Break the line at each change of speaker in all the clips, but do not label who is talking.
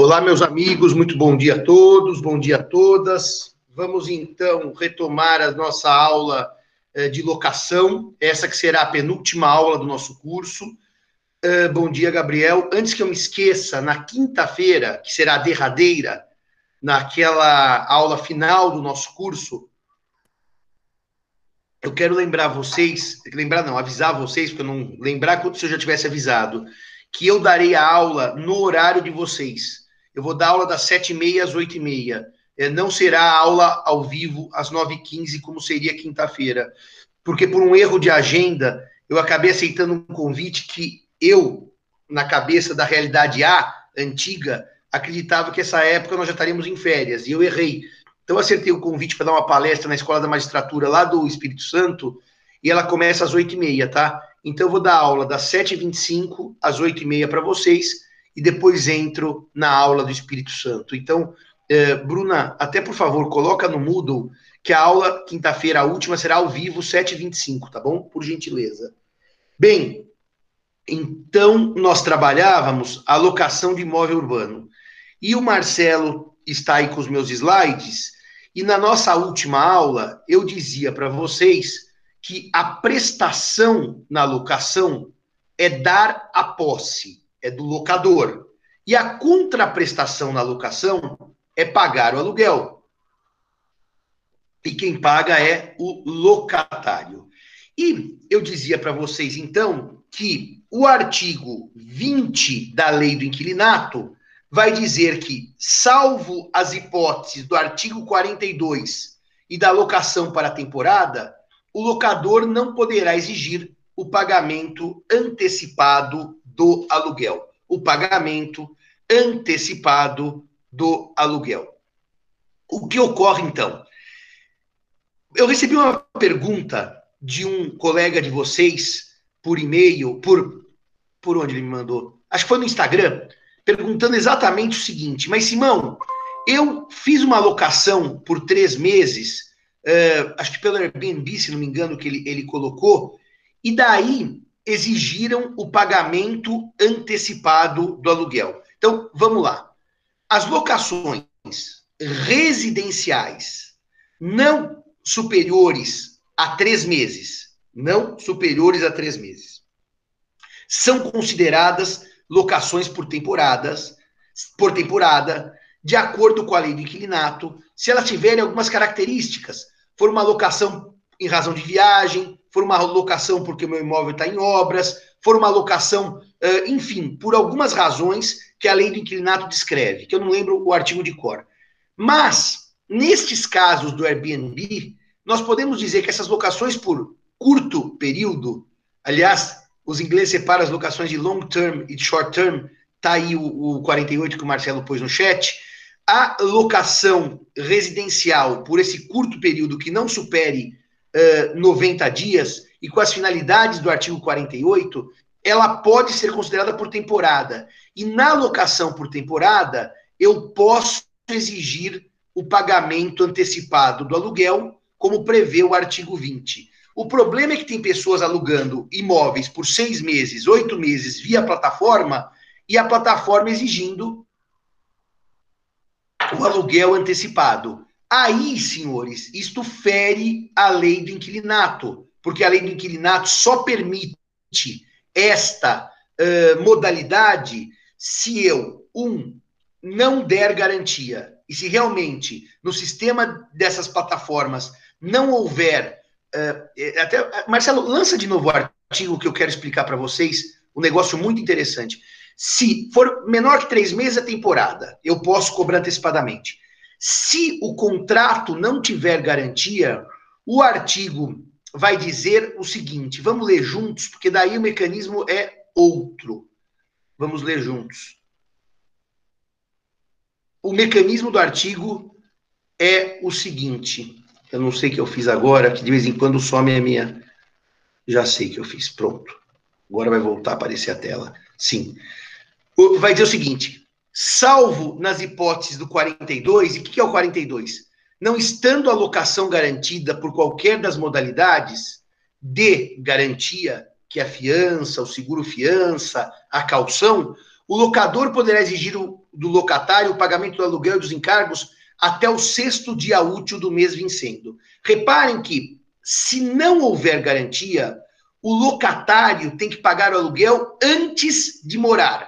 Olá, meus amigos, muito bom dia a todos, bom dia a todas. Vamos então retomar a nossa aula eh, de locação, essa que será a penúltima aula do nosso curso. Uh, bom dia, Gabriel. Antes que eu me esqueça, na quinta-feira, que será a derradeira, naquela aula final do nosso curso, eu quero lembrar vocês, lembrar não, avisar vocês, porque eu não lembrar quando se eu já tivesse avisado, que eu darei a aula no horário de vocês. Eu vou dar aula das sete e meia às oito e meia. É, não será aula ao vivo às nove e quinze, como seria quinta-feira. Porque por um erro de agenda, eu acabei aceitando um convite que eu, na cabeça da realidade A, antiga, acreditava que essa época nós já estaríamos em férias. E eu errei. Então, acertei o convite para dar uma palestra na Escola da Magistratura lá do Espírito Santo, e ela começa às oito e meia, tá? Então, eu vou dar aula das sete e vinte e cinco às oito e meia para vocês e depois entro na aula do Espírito Santo. Então, eh, Bruna, até por favor, coloca no Moodle que a aula, quinta-feira, a última, será ao vivo, 7h25, tá bom? Por gentileza. Bem, então nós trabalhávamos a locação de imóvel urbano. E o Marcelo está aí com os meus slides, e na nossa última aula eu dizia para vocês que a prestação na locação é dar a posse é do locador. E a contraprestação na locação é pagar o aluguel. E quem paga é o locatário. E eu dizia para vocês, então, que o artigo 20 da lei do inquilinato vai dizer que, salvo as hipóteses do artigo 42 e da locação para a temporada, o locador não poderá exigir o pagamento antecipado do aluguel. O pagamento antecipado do aluguel. O que ocorre então? Eu recebi uma pergunta de um colega de vocês por e-mail, por por onde ele me mandou? Acho que foi no Instagram, perguntando exatamente o seguinte: Mas Simão, eu fiz uma locação por três meses, uh, acho que pelo Airbnb, se não me engano, que ele, ele colocou, e daí exigiram o pagamento antecipado do aluguel. Então, vamos lá. As locações residenciais não superiores a três meses, não superiores a três meses, são consideradas locações por temporadas, por temporada, de acordo com a lei do inquilinato, se elas tiverem algumas características. For uma locação em razão de viagem, for uma locação porque meu imóvel está em obras, for uma locação, enfim, por algumas razões que a lei do inquilinato descreve, que eu não lembro o artigo de cor. Mas, nestes casos do Airbnb, nós podemos dizer que essas locações por curto período, aliás, os ingleses separam as locações de long term e de short term, tá aí o, o 48 que o Marcelo pôs no chat, a locação residencial por esse curto período que não supere 90 dias e com as finalidades do artigo 48, ela pode ser considerada por temporada. E na locação por temporada, eu posso exigir o pagamento antecipado do aluguel, como prevê o artigo 20. O problema é que tem pessoas alugando imóveis por seis meses, oito meses via plataforma, e a plataforma exigindo o aluguel antecipado. Aí, senhores, isto fere a lei do inquilinato, porque a lei do inquilinato só permite esta uh, modalidade se eu, um, não der garantia, e se realmente no sistema dessas plataformas não houver. Uh, até, Marcelo, lança de novo o artigo que eu quero explicar para vocês, um negócio muito interessante. Se for menor que três meses a temporada, eu posso cobrar antecipadamente. Se o contrato não tiver garantia, o artigo vai dizer o seguinte: vamos ler juntos, porque daí o mecanismo é outro. Vamos ler juntos. O mecanismo do artigo é o seguinte. Eu não sei o que eu fiz agora, que de vez em quando some a minha. Já sei que eu fiz. Pronto. Agora vai voltar a aparecer a tela. Sim. Vai dizer o seguinte: salvo nas hipóteses do 42, e o que é o 42? Não estando a locação garantida por qualquer das modalidades de garantia, que é a fiança, o seguro-fiança, a calção, o locador poderá exigir do locatário o pagamento do aluguel e dos encargos até o sexto dia útil do mês vencendo. Reparem que, se não houver garantia, o locatário tem que pagar o aluguel antes de morar,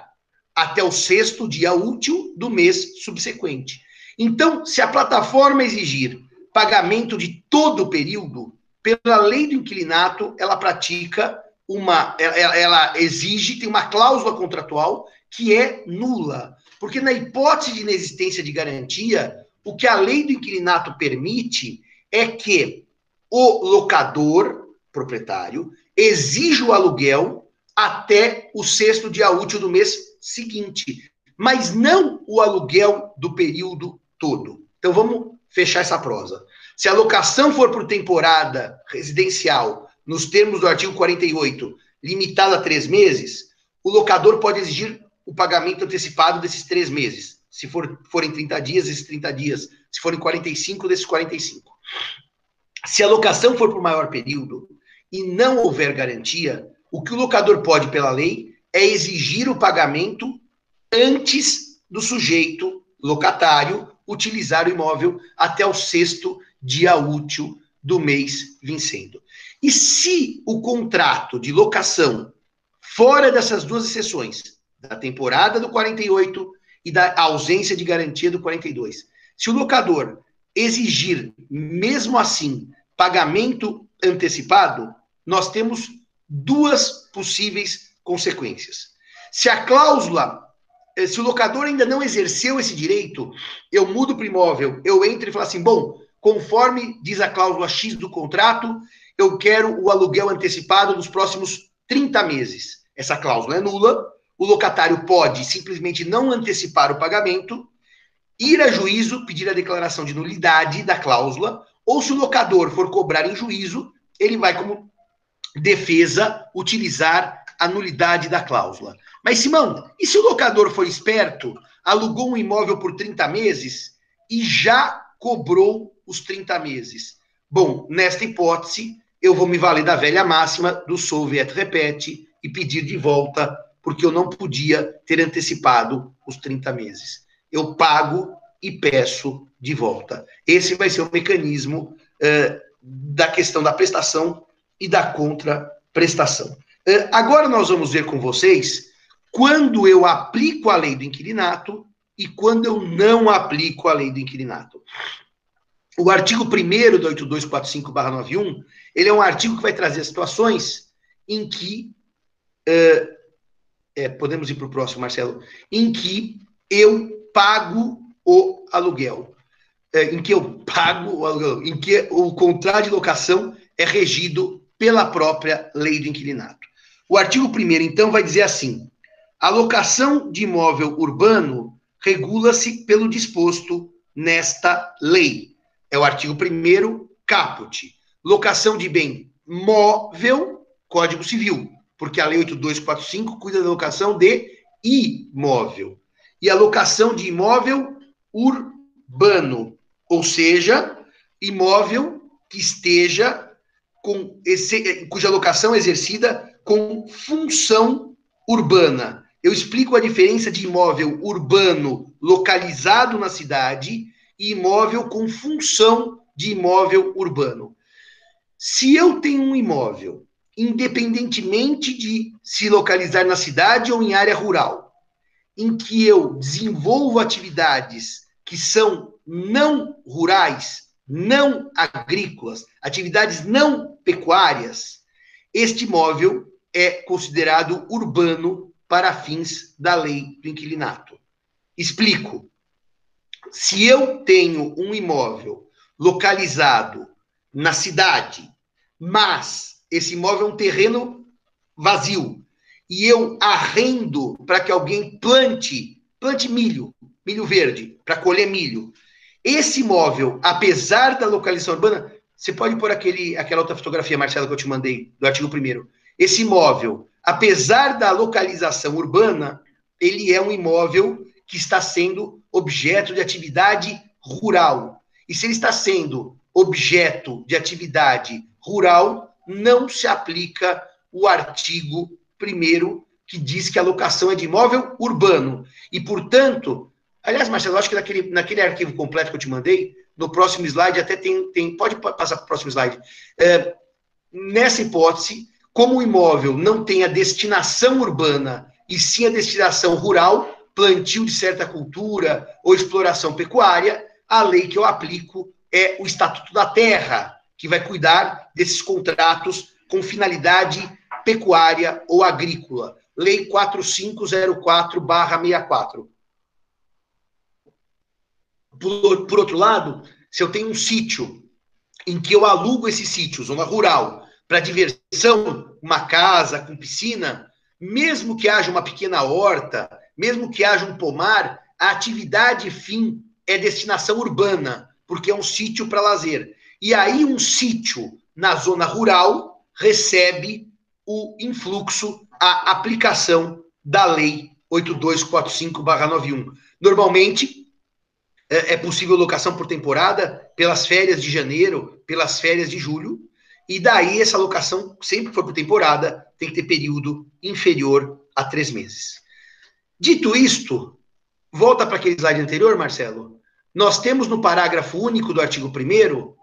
até o sexto dia útil do mês subsequente. Então, se a plataforma exigir pagamento de todo o período, pela lei do inquilinato, ela pratica uma. Ela, ela exige, tem uma cláusula contratual que é nula. Porque na hipótese de inexistência de garantia, o que a lei do inquilinato permite é que o locador, proprietário, exija o aluguel até o sexto dia útil do mês seguinte, mas não o aluguel do período todo. Então vamos fechar essa prosa. Se a locação for por temporada residencial, nos termos do artigo 48, limitada a três meses, o locador pode exigir o pagamento antecipado desses três meses. Se for, forem 30 dias, esses 30 dias. Se forem 45, desses 45. Se a locação for por maior período e não houver garantia, o que o locador pode, pela lei, é exigir o pagamento antes do sujeito locatário utilizar o imóvel até o sexto dia útil do mês vencendo. E se o contrato de locação, fora dessas duas exceções, da temporada do 48 e da ausência de garantia do 42. Se o locador exigir, mesmo assim, pagamento antecipado, nós temos duas possíveis consequências. Se a cláusula, eh, se o locador ainda não exerceu esse direito, eu mudo para o imóvel, eu entro e falo assim: bom, conforme diz a cláusula X do contrato, eu quero o aluguel antecipado dos próximos 30 meses. Essa cláusula é nula, o locatário pode simplesmente não antecipar o pagamento, ir a juízo, pedir a declaração de nulidade da cláusula, ou se o locador for cobrar em juízo, ele vai, como defesa, utilizar a nulidade da cláusula. Mas, Simão, e se o locador for esperto, alugou um imóvel por 30 meses e já cobrou os 30 meses? Bom, nesta hipótese, eu vou me valer da velha máxima do solve et repete e pedir de volta porque eu não podia ter antecipado os 30 meses. Eu pago e peço de volta. Esse vai ser o mecanismo uh, da questão da prestação e da contraprestação. Uh, agora nós vamos ver com vocês quando eu aplico a lei do inquilinato e quando eu não aplico a lei do inquilinato. O artigo 1 do 8245-91, ele é um artigo que vai trazer situações em que uh, é, podemos ir para o próximo, Marcelo, em que eu pago o aluguel. É, em que eu pago o aluguel, em que o contrato de locação é regido pela própria lei do inquilinato. O artigo 1 então, vai dizer assim: a locação de imóvel urbano regula-se pelo disposto nesta lei. É o artigo 1 caput. Locação de bem móvel, Código Civil porque a Lei 8245 cuida da locação de imóvel. E a locação de imóvel urbano, ou seja, imóvel que esteja com esse, cuja locação é exercida com função urbana. Eu explico a diferença de imóvel urbano localizado na cidade e imóvel com função de imóvel urbano. Se eu tenho um imóvel independentemente de se localizar na cidade ou em área rural, em que eu desenvolvo atividades que são não rurais, não agrícolas, atividades não pecuárias, este imóvel é considerado urbano para fins da lei do inquilinato. Explico. Se eu tenho um imóvel localizado na cidade, mas esse imóvel é um terreno vazio e eu arrendo para que alguém plante, plante milho, milho verde, para colher milho. Esse imóvel, apesar da localização urbana, você pode pôr aquele, aquela outra fotografia, Marcelo, que eu te mandei, do artigo primeiro. Esse imóvel, apesar da localização urbana, ele é um imóvel que está sendo objeto de atividade rural. E se ele está sendo objeto de atividade rural, não se aplica o artigo 1 que diz que a locação é de imóvel urbano. E, portanto, aliás, Marcelo, acho que naquele, naquele arquivo completo que eu te mandei, no próximo slide até tem. tem pode passar para o próximo slide. É, nessa hipótese, como o imóvel não tem a destinação urbana e sim a destinação rural, plantio de certa cultura ou exploração pecuária, a lei que eu aplico é o Estatuto da Terra, que vai cuidar desses contratos com finalidade pecuária ou agrícola. Lei 4504-64. Por, por outro lado, se eu tenho um sítio em que eu alugo esse sítio, zona rural, para diversão, uma casa com piscina, mesmo que haja uma pequena horta, mesmo que haja um pomar, a atividade fim é destinação urbana, porque é um sítio para lazer. E aí um sítio na zona rural recebe o influxo, a aplicação da lei 8245/91. Normalmente é, é possível locação por temporada, pelas férias de janeiro, pelas férias de julho, e daí essa locação, sempre for por temporada, tem que ter período inferior a três meses. Dito isto, volta para aquele slide anterior, Marcelo. Nós temos no parágrafo único do artigo 1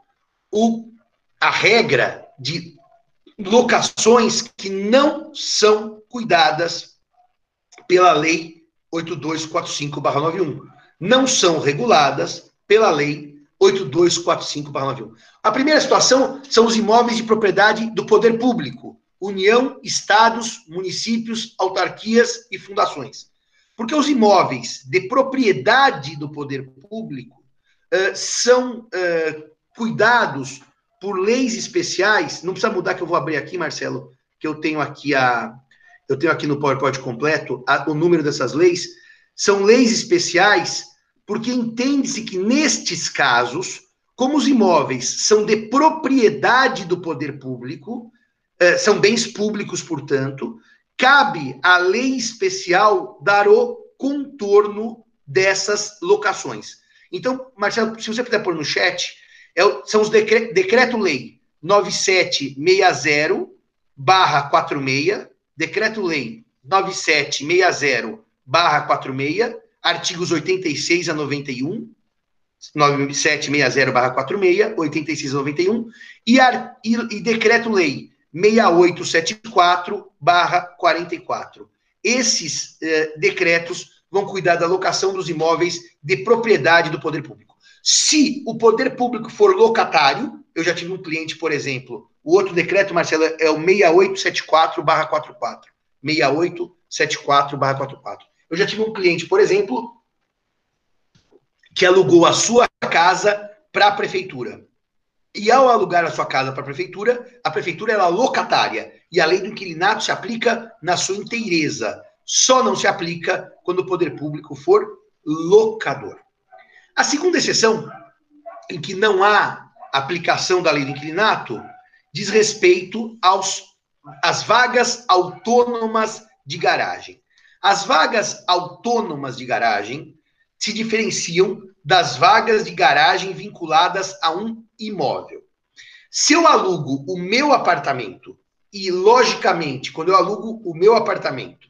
o, a regra de locações que não são cuidadas pela Lei 8245-91. Não são reguladas pela Lei 8245-91. A primeira situação são os imóveis de propriedade do poder público, União, estados, municípios, autarquias e fundações. Porque os imóveis de propriedade do poder público uh, são uh, cuidados por leis especiais, não precisa mudar que eu vou abrir aqui, Marcelo, que eu tenho aqui a eu tenho aqui no PowerPoint completo a, o número dessas leis, são leis especiais porque entende-se que nestes casos, como os imóveis são de propriedade do poder público, eh, são bens públicos, portanto, cabe à lei especial dar o contorno dessas locações. Então, Marcelo, se você puder pôr no chat, é, são os decre, decreto-lei 9760 barra 46, decreto-lei 9760 barra 46, artigos 86 a 91, 9760 barra 46, 86 a 91, e, e, e decreto-lei 6874 barra 44. Esses eh, decretos vão cuidar da locação dos imóveis de propriedade do poder público. Se o poder público for locatário, eu já tive um cliente, por exemplo, o outro decreto, Marcelo, é o 6874/44. 6874/44. Eu já tive um cliente, por exemplo, que alugou a sua casa para a prefeitura. E ao alugar a sua casa para a prefeitura, a prefeitura é locatária e a lei do inquilinato se aplica na sua inteireza. Só não se aplica quando o poder público for locador. A segunda exceção, em que não há aplicação da lei do inquilinato, diz respeito aos, às vagas autônomas de garagem. As vagas autônomas de garagem se diferenciam das vagas de garagem vinculadas a um imóvel. Se eu alugo o meu apartamento, e logicamente, quando eu alugo o meu apartamento,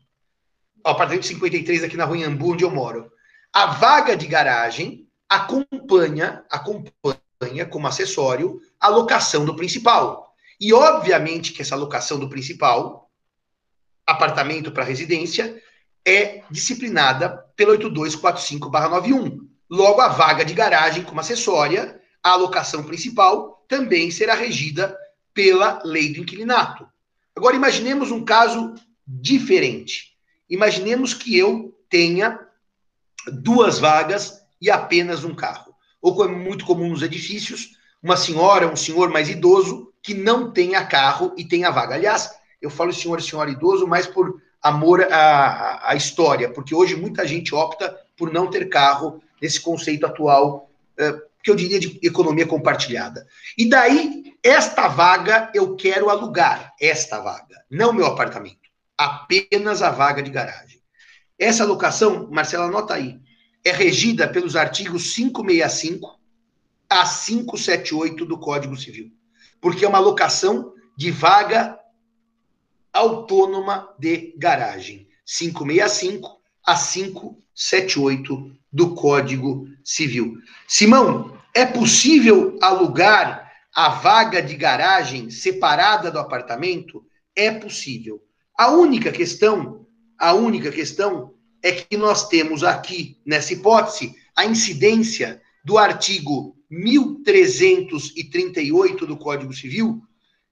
o apartamento 53 aqui na Rua Iambu, onde eu moro, a vaga de garagem acompanha, acompanha como acessório a locação do principal. E obviamente que essa locação do principal, apartamento para residência, é disciplinada pelo 8245/91. Logo a vaga de garagem como acessória, a alocação principal também será regida pela lei do inquilinato. Agora imaginemos um caso diferente. Imaginemos que eu tenha duas vagas e apenas um carro. Ou como é muito comum nos edifícios, uma senhora, um senhor mais idoso que não tenha carro e tenha vaga. Aliás, eu falo senhor senhora idoso mais por amor à, à história, porque hoje muita gente opta por não ter carro nesse conceito atual, eh, que eu diria de economia compartilhada. E daí, esta vaga eu quero alugar, esta vaga, não meu apartamento, apenas a vaga de garagem. Essa locação, Marcela, anota aí, é regida pelos artigos 565 a 578 do Código Civil, porque é uma locação de vaga autônoma de garagem. 565 a 578 do Código Civil. Simão, é possível alugar a vaga de garagem separada do apartamento? É possível. A única questão, a única questão é que nós temos aqui, nessa hipótese, a incidência do artigo 1338 do Código Civil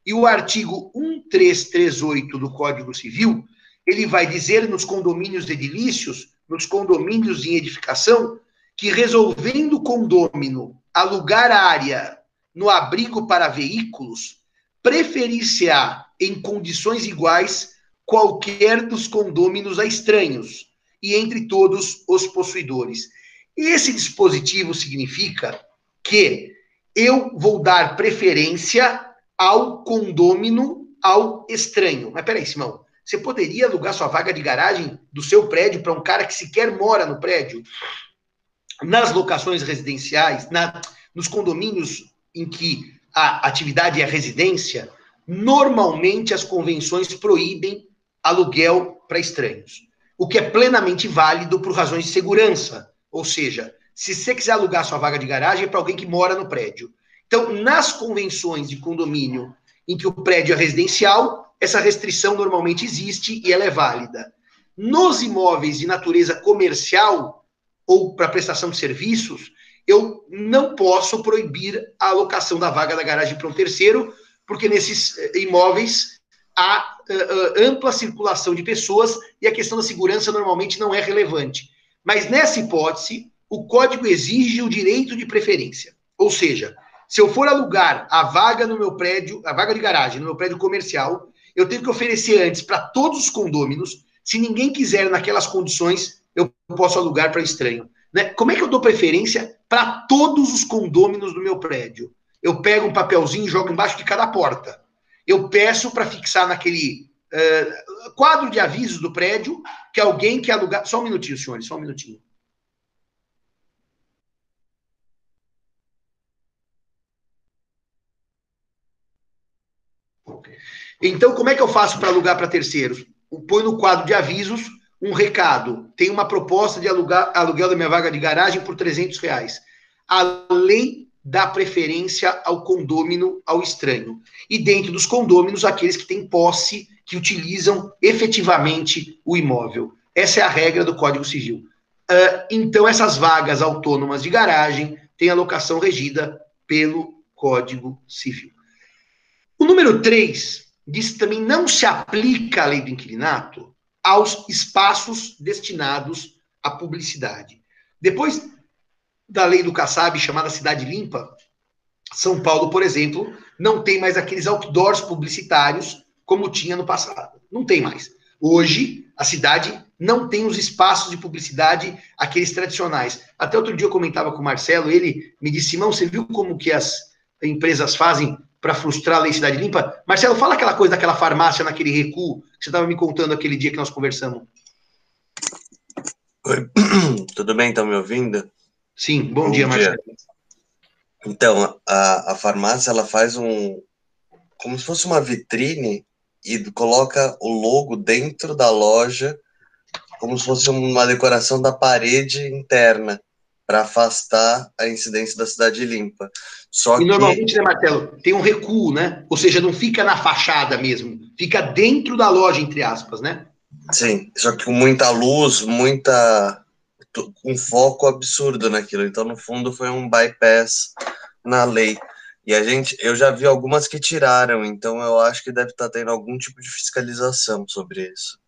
e o artigo 1338 do Código Civil, ele vai dizer nos condomínios edilícios, nos condomínios em edificação, que resolvendo o condômino alugar área no abrigo para veículos, preferir-se-á em condições iguais qualquer dos condôminos a estranhos e entre todos os possuidores. Esse dispositivo significa que eu vou dar preferência ao condômino, ao estranho. Mas peraí, Simão, você poderia alugar sua vaga de garagem do seu prédio para um cara que sequer mora no prédio? Nas locações residenciais, na, nos condomínios em que a atividade é residência, normalmente as convenções proíbem aluguel para estranhos, o que é plenamente válido por razões de segurança. Ou seja, se você quiser alugar sua vaga de garagem, é para alguém que mora no prédio. Então, nas convenções de condomínio em que o prédio é residencial, essa restrição normalmente existe e ela é válida. Nos imóveis de natureza comercial ou para prestação de serviços, eu não posso proibir a alocação da vaga da garagem para um terceiro, porque nesses eh, imóveis há uh, ampla circulação de pessoas e a questão da segurança normalmente não é relevante. Mas nessa hipótese, o código exige o direito de preferência. Ou seja, se eu for alugar a vaga no meu prédio, a vaga de garagem no meu prédio comercial, eu tenho que oferecer antes para todos os condôminos. Se ninguém quiser naquelas condições, eu posso alugar para estranho. Né? Como é que eu dou preferência para todos os condôminos do meu prédio? Eu pego um papelzinho e jogo embaixo de cada porta. Eu peço para fixar naquele uh, quadro de avisos do prédio que alguém quer alugar. Só um minutinho, senhores, só um minutinho. Então, como é que eu faço para alugar para terceiros? Põe no quadro de avisos um recado. Tem uma proposta de alugar, aluguel da minha vaga de garagem por 300 reais. A lei dá preferência ao condômino, ao estranho. E dentro dos condôminos, aqueles que têm posse, que utilizam efetivamente o imóvel. Essa é a regra do Código Civil. Uh, então, essas vagas autônomas de garagem têm alocação regida pelo Código Civil. O número 3 diz que também não se aplica a lei do inquilinato aos espaços destinados à publicidade. Depois da lei do Kassab, chamada Cidade Limpa, São Paulo, por exemplo, não tem mais aqueles outdoors publicitários como tinha no passado. Não tem mais. Hoje, a cidade não tem os espaços de publicidade, aqueles tradicionais. Até outro dia eu comentava com o Marcelo, ele me disse, Simão, você viu como que as empresas fazem para frustrar a lei Cidade Limpa. Marcelo, fala aquela coisa daquela farmácia naquele recuo que você estava me contando aquele dia que nós conversamos.
Oi, tudo bem? Estão me ouvindo?
Sim, bom, bom dia, dia, Marcelo.
Então, a, a farmácia, ela faz um, como se fosse uma vitrine e coloca o logo dentro da loja, como se fosse uma decoração da parede interna para afastar a incidência da cidade limpa. Só
e que... normalmente, né, Marcelo, tem um recuo, né? Ou seja, não fica na fachada mesmo, fica dentro da loja, entre aspas, né?
Sim, só que com muita luz, muita. um foco absurdo naquilo. Então, no fundo, foi um bypass na lei. E a gente, eu já vi algumas que tiraram, então eu acho que deve estar tendo algum tipo de fiscalização sobre isso.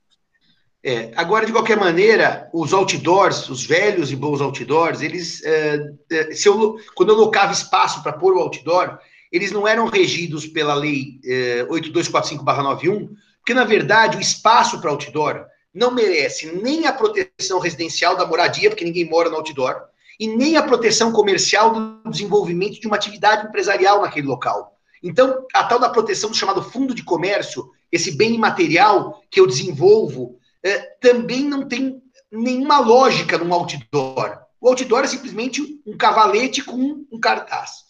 É, agora, de qualquer maneira, os outdoors, os velhos e bons outdoors, eles, é, é, se eu, quando eu locava espaço para pôr o outdoor, eles não eram regidos pela lei é, 8245-91, porque, na verdade, o espaço para outdoor não merece nem a proteção residencial da moradia, porque ninguém mora no outdoor, e nem a proteção comercial do desenvolvimento de uma atividade empresarial naquele local. Então, a tal da proteção do chamado fundo de comércio, esse bem imaterial que eu desenvolvo é, também não tem nenhuma lógica no outdoor. O outdoor é simplesmente um cavalete com um cartaz.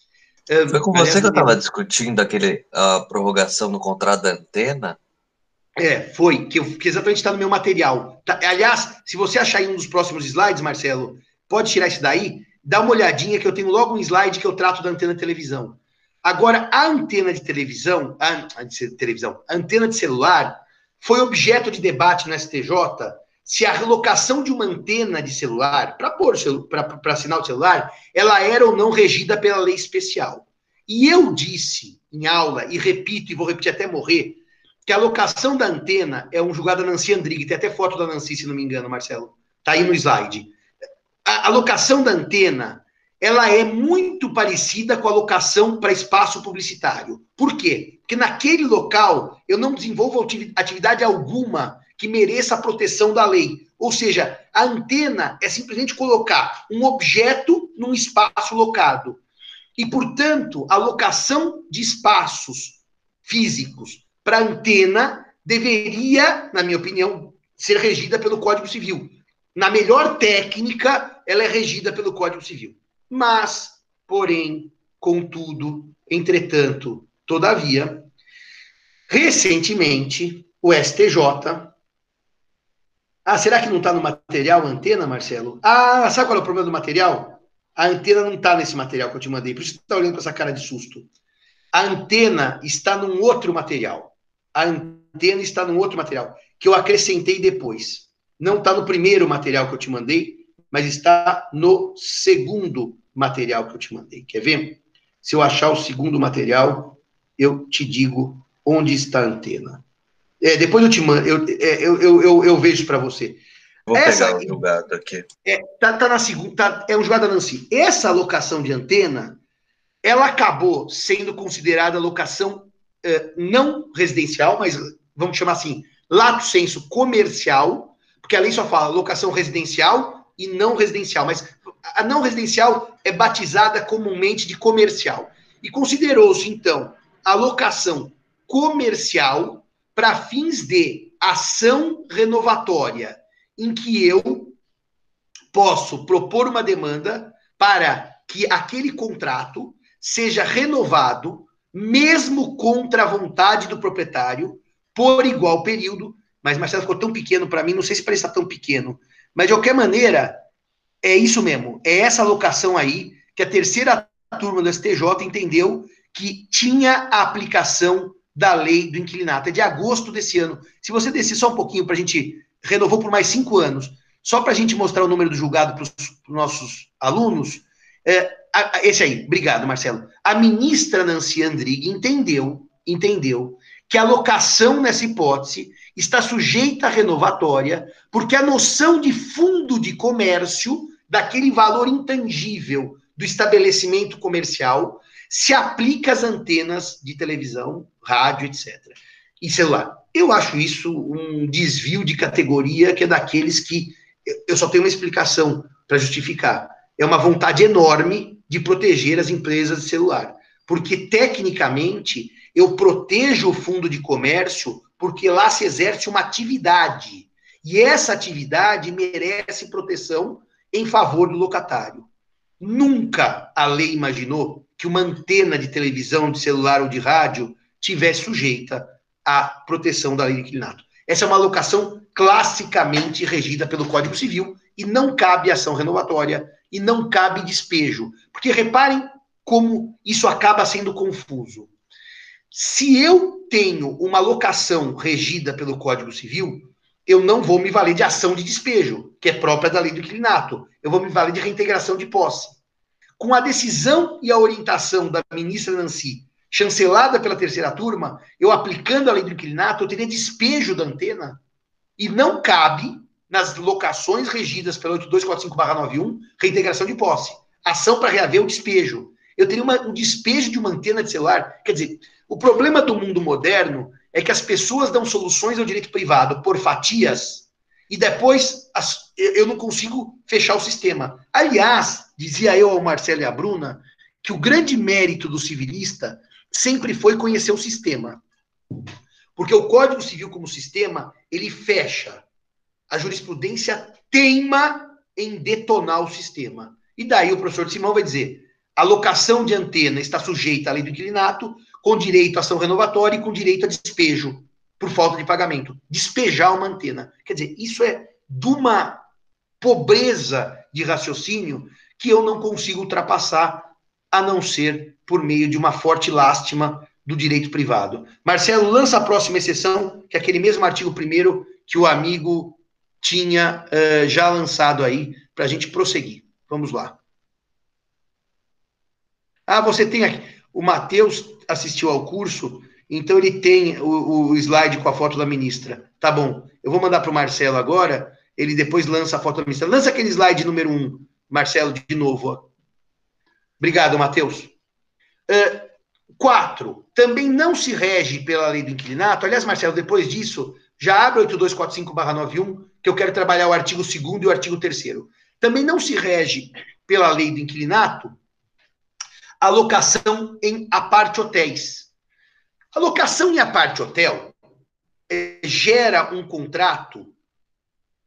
É, Foi com você que eu estava discutindo aquele, a prorrogação no contrato da antena?
É, foi, que, eu, que exatamente está no meu material. Tá, aliás, se você achar em um dos próximos slides, Marcelo, pode tirar isso daí, dá uma olhadinha que eu tenho logo um slide que eu trato da antena de televisão. Agora, a antena de televisão, a, a de televisão, a antena de celular, foi objeto de debate no STJ se a relocação de uma antena de celular para pôr para sinal de celular, ela era ou não regida pela lei especial. E eu disse em aula, e repito, e vou repetir até morrer, que a locação da antena é um julgado da Nancy Andrighi, tem até foto da Nancy, se não me engano, Marcelo. Tá aí no slide. A, a locação da antena, ela é muito parecida com a locação para espaço publicitário. Por quê? Porque naquele local eu não desenvolvo atividade alguma que mereça a proteção da lei. Ou seja, a antena é simplesmente colocar um objeto num espaço locado. E, portanto, a locação de espaços físicos para antena deveria, na minha opinião, ser regida pelo Código Civil. Na melhor técnica, ela é regida pelo Código Civil. Mas, porém, contudo, entretanto, todavia, recentemente, o STJ ah, será que não está no material a antena, Marcelo? Ah, sabe qual é o problema do material? A antena não está nesse material que eu te mandei, por isso você está olhando com essa cara de susto. A antena está num outro material. A antena está num outro material, que eu acrescentei depois. Não está no primeiro material que eu te mandei, mas está no segundo material que eu te mandei. Quer ver? Se eu achar o segundo material, eu te digo onde está a antena. É, depois eu te mando, eu, é, eu, eu, eu, eu vejo para você.
Vou Essa, pegar o jogado aqui.
É, tá, tá na segunda, tá, é um jogado da Nancy. Essa alocação de antena, ela acabou sendo considerada locação é, não residencial, mas vamos chamar assim, lato senso comercial, porque a lei só fala locação residencial e não residencial, mas a não residencial é batizada comumente de comercial. E considerou-se, então, a locação comercial para fins de ação renovatória, em que eu posso propor uma demanda para que aquele contrato seja renovado, mesmo contra a vontade do proprietário, por igual período. Mas Marcelo ficou tão pequeno para mim, não sei se parece tão pequeno. Mas de qualquer maneira, é isso mesmo. É essa alocação aí que a terceira turma do STJ entendeu que tinha a aplicação da lei do inquilinato. É de agosto desse ano. Se você descer só um pouquinho para a gente. Renovou por mais cinco anos. Só para a gente mostrar o número do julgado para os nossos alunos. É, esse aí, obrigado, Marcelo. A ministra Nancy Andrighi entendeu, entendeu que a locação nessa hipótese está sujeita à renovatória, porque a noção de fundo de comércio, daquele valor intangível do estabelecimento comercial, se aplica às antenas de televisão, rádio, etc. E celular. Eu acho isso um desvio de categoria que é daqueles que eu só tenho uma explicação para justificar. É uma vontade enorme de proteger as empresas de celular. Porque, tecnicamente, eu protejo o fundo de comércio porque lá se exerce uma atividade. E essa atividade merece proteção em favor do locatário. Nunca a lei imaginou que uma antena de televisão, de celular ou de rádio tivesse sujeita à proteção da lei de inquilinato. Essa é uma alocação classicamente regida pelo Código Civil e não cabe ação renovatória e não cabe despejo. Porque reparem como isso acaba sendo confuso. Se eu tenho uma locação regida pelo Código Civil, eu não vou me valer de ação de despejo, que é própria da lei do inquilinato. Eu vou me valer de reintegração de posse com a decisão e a orientação da ministra Nancy, chancelada pela terceira turma, eu aplicando a lei do inquilinato, eu teria despejo da antena e não cabe nas locações regidas pela 8245-91 reintegração de posse. Ação para reaver o despejo. Eu teria uma, um despejo de uma antena de celular. Quer dizer, o problema do mundo moderno é que as pessoas dão soluções ao direito privado por fatias e depois as, eu não consigo fechar o sistema. Aliás, dizia eu ao Marcelo e à Bruna, que o grande mérito do civilista sempre foi conhecer o sistema. Porque o Código Civil como sistema, ele fecha. A jurisprudência teima em detonar o sistema. E daí o professor Simão vai dizer: a locação de antena está sujeita à lei do inquilinato, com direito à ação renovatória e com direito a despejo. por falta de pagamento. Despejar uma antena. Quer dizer, isso é de uma pobreza de raciocínio que eu não consigo ultrapassar, a não ser por meio de uma forte lástima do direito privado. Marcelo, lança a próxima exceção, que é aquele mesmo artigo primeiro que o amigo tinha uh, já lançado aí, para a gente prosseguir. Vamos lá. Ah, você tem aqui. O Matheus assistiu ao curso, então ele tem o, o slide com a foto da ministra. Tá bom. Eu vou mandar para o Marcelo agora, ele depois lança a foto da ministra. Lança aquele slide número um, Marcelo, de novo. Ó. Obrigado, Matheus. Uh, quatro, também não se rege pela lei do inquilinato. Aliás, Marcelo, depois disso, já abre 8245-91, que eu quero trabalhar o artigo 2 e o artigo 3 Também não se rege pela lei do inquilinato a locação em aparte hotéis. A locação em aparte hotel é, gera um contrato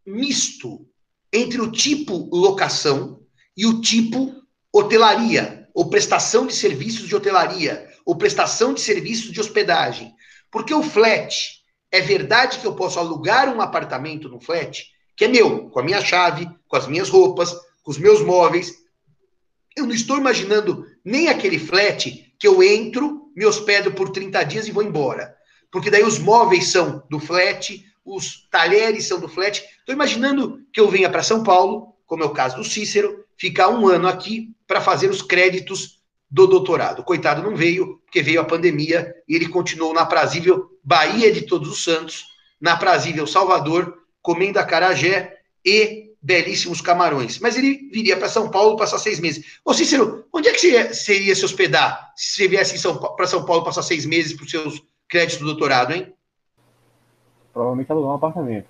misto entre o tipo locação e o tipo hotelaria, ou prestação de serviços de hotelaria, ou prestação de serviços de hospedagem. Porque o flat, é verdade que eu posso alugar um apartamento no flat, que é meu, com a minha chave, com as minhas roupas, com os meus móveis. Eu não estou imaginando nem aquele flat que eu entro, me hospedo por 30 dias e vou embora. Porque daí os móveis são do flat, os talheres são do flat. Estou imaginando que eu venha para São Paulo, como é o caso do Cícero, ficar um ano aqui para fazer os créditos do doutorado. Coitado não veio, porque veio a pandemia e ele continuou na prazível Bahia de Todos os Santos, na prazível Salvador, comendo acarajé e belíssimos camarões. Mas ele viria para São Paulo passar seis meses. Ô Cícero, onde é que você, você ia se hospedar se você viesse para São Paulo passar seis meses para os seus créditos do doutorado, hein?
provavelmente alugar um apartamento.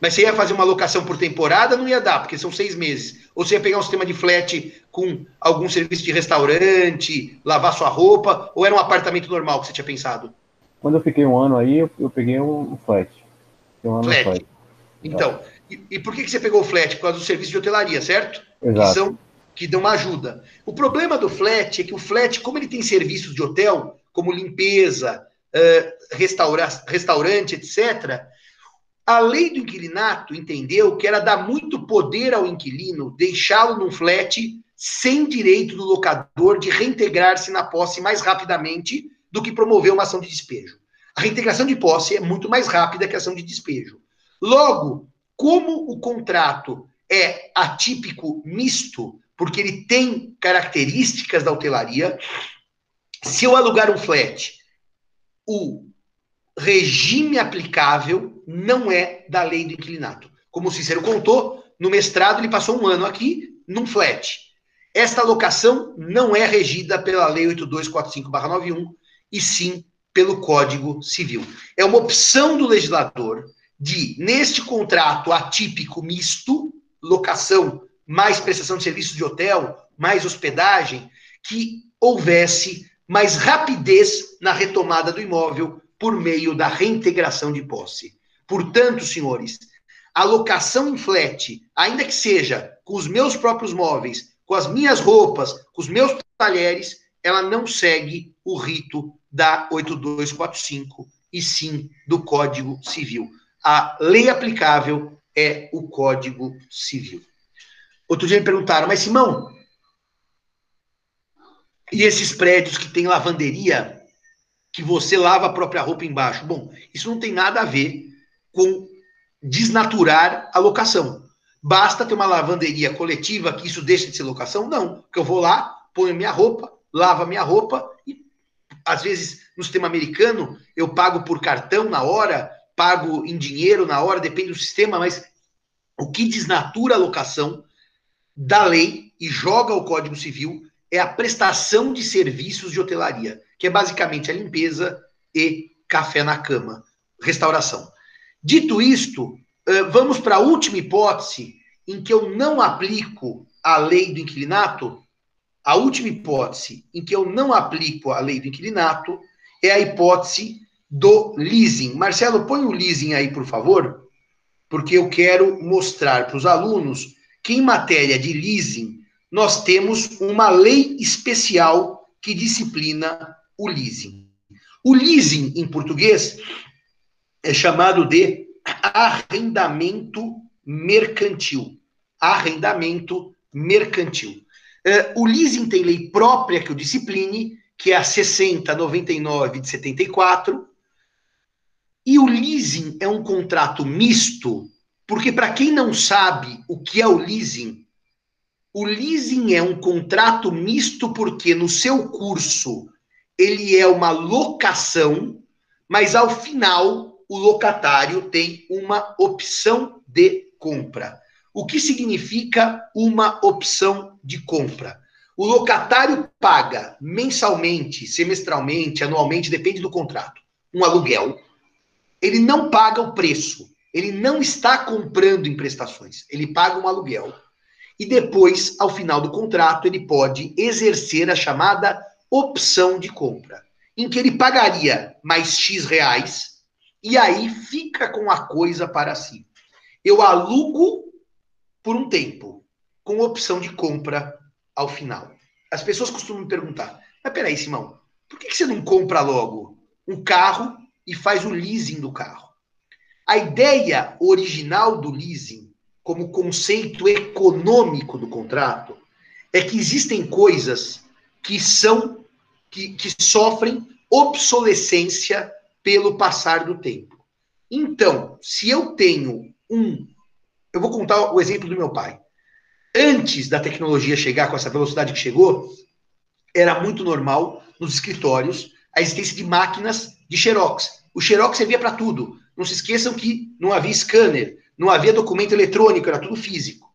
Mas você ia fazer uma locação por temporada, não ia dar, porque são seis meses. Ou você ia pegar um sistema de flat com algum serviço de restaurante, lavar sua roupa, ou era um apartamento normal que você tinha pensado?
Quando eu fiquei um ano aí, eu, eu peguei um flat.
Um flat. flat. Então, e, e, por que, que você pegou o flat? Por causa do serviço de hotelaria, certo?
Exato.
Que, são, que dão uma ajuda. O problema do flat é que o flat, como ele tem serviços de hotel, como limpeza, restaura, restaurante, etc., a lei do inquilinato entendeu que era dar muito poder ao inquilino, deixá-lo num flat sem direito do locador de reintegrar-se na posse mais rapidamente do que promover uma ação de despejo. A reintegração de posse é muito mais rápida que a ação de despejo. Logo, como o contrato é atípico misto, porque ele tem características da hotelaria, se eu alugar um flat o regime aplicável não é da lei do inclinato. Como o Cícero contou, no mestrado ele passou um ano aqui num flat. Esta alocação não é regida pela Lei 8245-91, e sim pelo Código Civil. É uma opção do legislador de, neste contrato atípico misto, locação mais prestação de serviços de hotel, mais hospedagem, que houvesse mais rapidez na retomada do imóvel por meio da reintegração de posse. Portanto, senhores, a locação em flat, ainda que seja com os meus próprios móveis, com as minhas roupas, com os meus talheres, ela não segue o rito da 8245 e sim do Código Civil. A lei aplicável é o Código Civil. Outro dia me perguntaram, mas Simão, e esses prédios que tem lavanderia, que você lava a própria roupa embaixo. Bom, isso não tem nada a ver com desnaturar a locação. Basta ter uma lavanderia coletiva que isso deixa de ser locação? Não, porque eu vou lá, ponho minha roupa, lavo a minha roupa e às vezes no sistema americano eu pago por cartão na hora, pago em dinheiro na hora, depende do sistema, mas o que desnatura a locação da lei e joga o Código Civil é a prestação de serviços de hotelaria, que é basicamente a limpeza e café na cama, restauração. Dito isto, vamos para a última hipótese em que eu não aplico a lei do inquilinato. A última hipótese em que eu não aplico a lei do inquilinato é a hipótese do leasing. Marcelo, põe o leasing aí, por favor, porque eu quero mostrar para os alunos que em matéria de leasing nós temos uma lei especial que disciplina o leasing. O leasing, em português, é chamado de arrendamento mercantil. Arrendamento mercantil. Uh, o leasing tem lei própria que o discipline, que é a 6099 de 74. E o leasing é um contrato misto, porque para quem não sabe o que é o leasing, o leasing é um contrato misto porque no seu curso ele é uma locação, mas ao final o locatário tem uma opção de compra. O que significa uma opção de compra? O locatário paga mensalmente, semestralmente, anualmente, depende do contrato, um aluguel. Ele não paga o preço. Ele não está comprando em prestações. Ele paga um aluguel. E depois, ao final do contrato, ele pode exercer a chamada opção de compra, em que ele pagaria mais X reais e aí fica com a coisa para si. Eu alugo por um tempo, com opção de compra ao final. As pessoas costumam me perguntar: mas peraí, Simão, por que você não compra logo um carro e faz o leasing do carro? A ideia original do leasing, como conceito econômico do contrato, é que existem coisas que são que, que sofrem obsolescência pelo passar do tempo. Então, se eu tenho um. Eu vou contar o exemplo do meu pai. Antes da tecnologia chegar com essa velocidade que chegou, era muito normal nos escritórios a existência de máquinas de xerox. O xerox servia para tudo. Não se esqueçam que não havia scanner, não havia documento eletrônico, era tudo físico.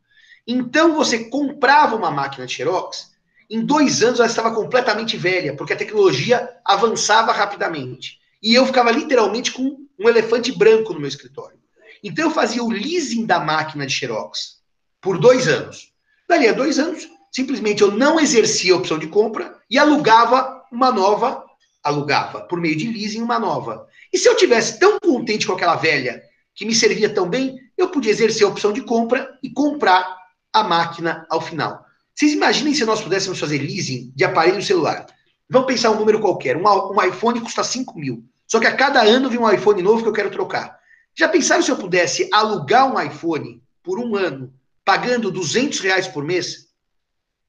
Então você comprava uma máquina de xerox em dois anos ela estava completamente velha, porque a tecnologia avançava rapidamente. E eu ficava literalmente com um elefante branco no meu escritório. Então eu fazia o leasing da máquina de Xerox por dois anos. Dali a dois anos, simplesmente eu não exercia a opção de compra e alugava uma nova, alugava por meio de leasing uma nova. E se eu tivesse tão contente com aquela velha que me servia tão bem, eu podia exercer a opção de compra e comprar a máquina ao final. Vocês imaginem se nós pudéssemos fazer leasing de aparelho celular. Vamos pensar um número qualquer. Um, um iPhone custa 5 mil. Só que a cada ano vem um iPhone novo que eu quero trocar. Já pensaram se eu pudesse alugar um iPhone por um ano, pagando 200 reais por mês?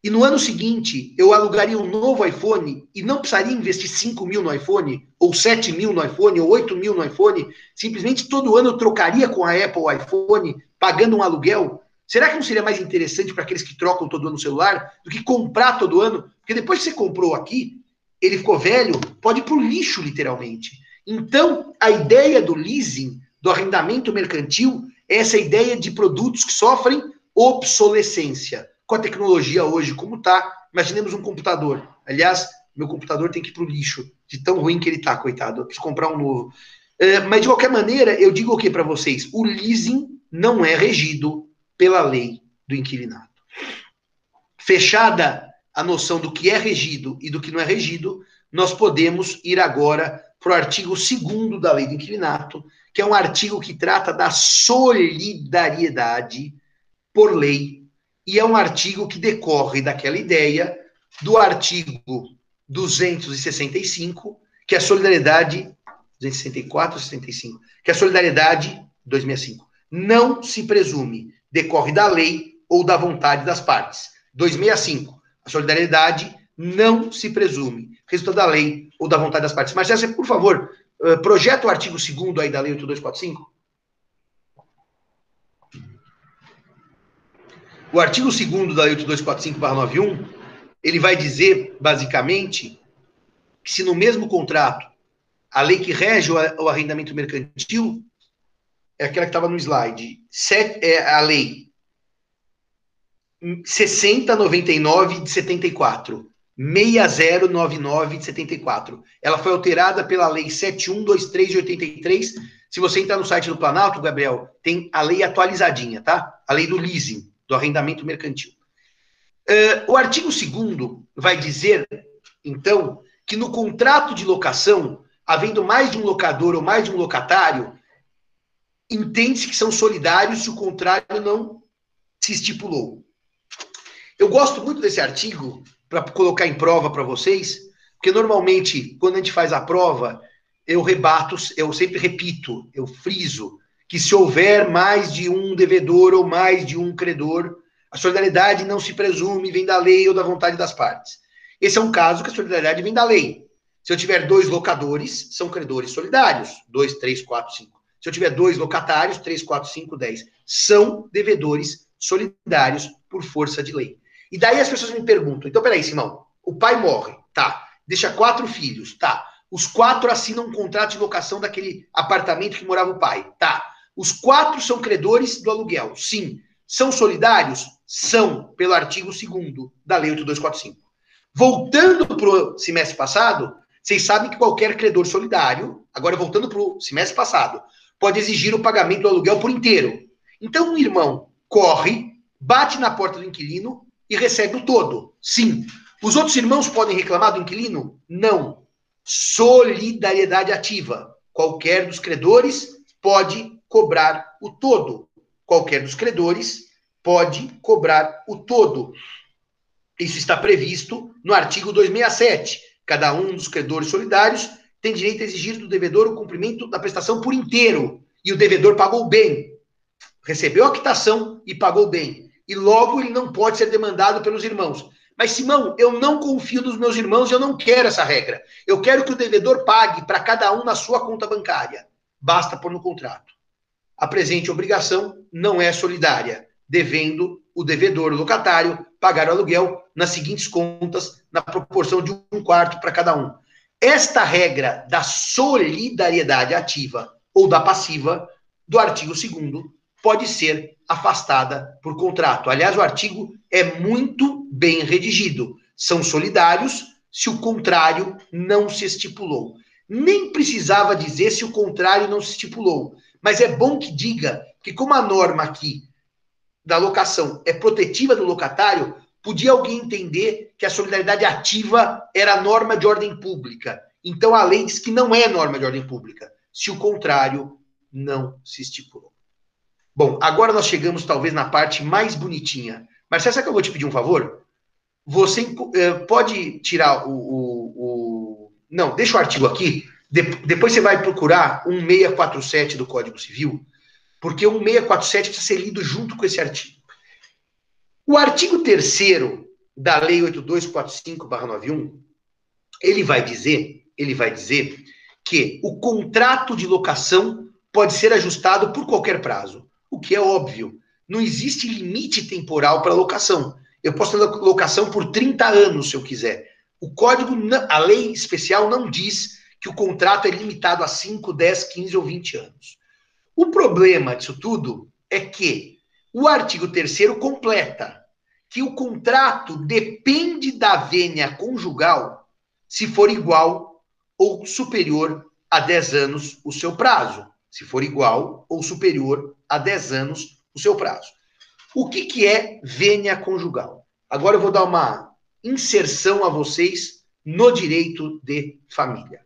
E no ano seguinte, eu alugaria um novo iPhone e não precisaria investir 5 mil no iPhone, ou 7 mil no iPhone, ou 8 mil no iPhone. Simplesmente todo ano eu trocaria com a Apple o iPhone, pagando um aluguel. Será que não seria mais interessante para aqueles que trocam todo ano o celular do que comprar todo ano? Porque depois que você comprou aqui, ele ficou velho, pode ir para o lixo, literalmente. Então, a ideia do leasing, do arrendamento mercantil, é essa ideia de produtos que sofrem obsolescência. Com a tecnologia hoje como está, imaginemos um computador. Aliás, meu computador tem que ir para o lixo, de tão ruim que ele está, coitado. Eu preciso comprar um novo. É, mas, de qualquer maneira, eu digo o que para vocês? O leasing não é regido pela lei do inquilinato. Fechada a noção do que é regido e do que não é regido, nós podemos ir agora para o artigo 2 da lei do inquilinato, que é um artigo que trata da solidariedade por lei, e é um artigo que decorre daquela ideia do artigo 265, que é a solidariedade 264 65, que é a solidariedade 265. Não se presume decorre da lei ou da vontade das partes. 265. A solidariedade não se presume resultado da lei ou da vontade das partes. Marcelo, você, por favor, eh, projeta o artigo 2 aí da lei 8245. O artigo 2 da lei 8245/91, ele vai dizer basicamente que se no mesmo contrato a lei que rege o arrendamento mercantil é aquela que estava no slide. Set, é a lei 6099 de 74. 6099 de 74. Ela foi alterada pela lei 7123 de 83. Se você entrar no site do Planalto, Gabriel, tem a lei atualizadinha, tá? A lei do leasing, do arrendamento mercantil. Uh, o artigo 2 vai dizer, então, que no contrato de locação, havendo mais de um locador ou mais de um locatário, entende-se que são solidários se o contrário não se estipulou. Eu gosto muito desse artigo para colocar em prova para vocês, porque normalmente, quando a gente faz a prova, eu rebato, eu sempre repito, eu friso, que se houver mais de um devedor ou mais de um credor, a solidariedade não se presume, vem da lei ou da vontade das partes. Esse é um caso que a solidariedade vem da lei. Se eu tiver dois locadores, são credores solidários. Dois, três, quatro, cinco. Se eu tiver dois locatários, três, quatro, cinco, dez, são devedores solidários por força de lei. E daí as pessoas me perguntam: então, peraí, Simão, o pai morre, tá? Deixa quatro filhos, tá? Os quatro assinam um contrato de locação daquele apartamento que morava o pai, tá? Os quatro são credores do aluguel, sim. São solidários? São, pelo artigo 2 da Lei 8245. Voltando para o semestre passado, vocês sabem que qualquer credor solidário, agora voltando para o semestre passado, pode exigir o pagamento do aluguel por inteiro. Então, um irmão corre, bate na porta do inquilino e recebe o todo. Sim. Os outros irmãos podem reclamar do inquilino? Não. Solidariedade ativa. Qualquer dos credores pode cobrar o todo. Qualquer dos credores pode cobrar o todo. Isso está previsto no artigo 267. Cada um dos credores solidários tem direito a exigir do devedor o cumprimento da prestação por inteiro. E o devedor pagou bem. Recebeu a quitação e pagou bem. E logo ele não pode ser demandado pelos irmãos. Mas, Simão, eu não confio nos meus irmãos e eu não quero essa regra. Eu quero que o devedor pague para cada um na sua conta bancária. Basta pôr no contrato. A presente obrigação não é solidária, devendo o devedor, locatário, pagar o aluguel nas seguintes contas, na proporção de um quarto para cada um. Esta regra da solidariedade ativa ou da passiva do artigo 2 pode ser afastada por contrato. Aliás, o artigo é muito bem redigido. São solidários se o contrário não se estipulou. Nem precisava dizer se o contrário não se estipulou. Mas é bom que diga que, como a norma aqui da locação é protetiva do locatário, podia alguém entender que a solidariedade ativa era norma de ordem pública. Então a lei diz que não é norma de ordem pública, se o contrário não se estipulou. Bom, agora nós chegamos talvez na parte mais bonitinha. Marcelo, sabe que eu vou te pedir um favor? Você uh, pode tirar o, o, o, Não, deixa o artigo aqui. De, depois você vai procurar um 647 do Código Civil porque o 647 precisa ser lido junto com esse artigo. O artigo 3 da Lei 8245/91, ele vai dizer, ele vai dizer que o contrato de locação pode ser ajustado por qualquer prazo, o que é óbvio. Não existe limite temporal para locação. Eu posso ter locação por 30 anos, se eu quiser. O código, a lei especial não diz que o contrato é limitado a 5, 10, 15 ou 20 anos. O problema disso tudo é que o artigo 3 completa que o contrato depende da vênia conjugal se for igual ou superior a 10 anos o seu prazo. Se for igual ou superior a 10 anos o seu prazo. O que, que é vênia conjugal? Agora eu vou dar uma inserção a vocês no direito de família.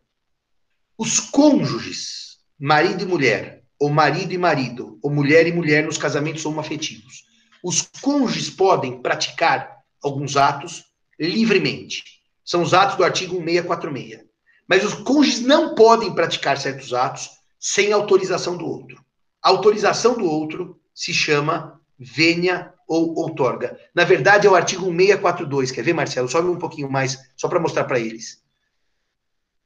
Os cônjuges, marido e mulher, ou marido e marido, ou mulher e mulher nos casamentos homoafetivos. Os cônjuges podem praticar alguns atos livremente. São os atos do artigo 1646. Mas os cônjuges não podem praticar certos atos sem autorização do outro. A autorização do outro se chama vênia ou outorga. Na verdade, é o artigo 642. Quer ver, Marcelo? Sobe um pouquinho mais, só para mostrar para eles.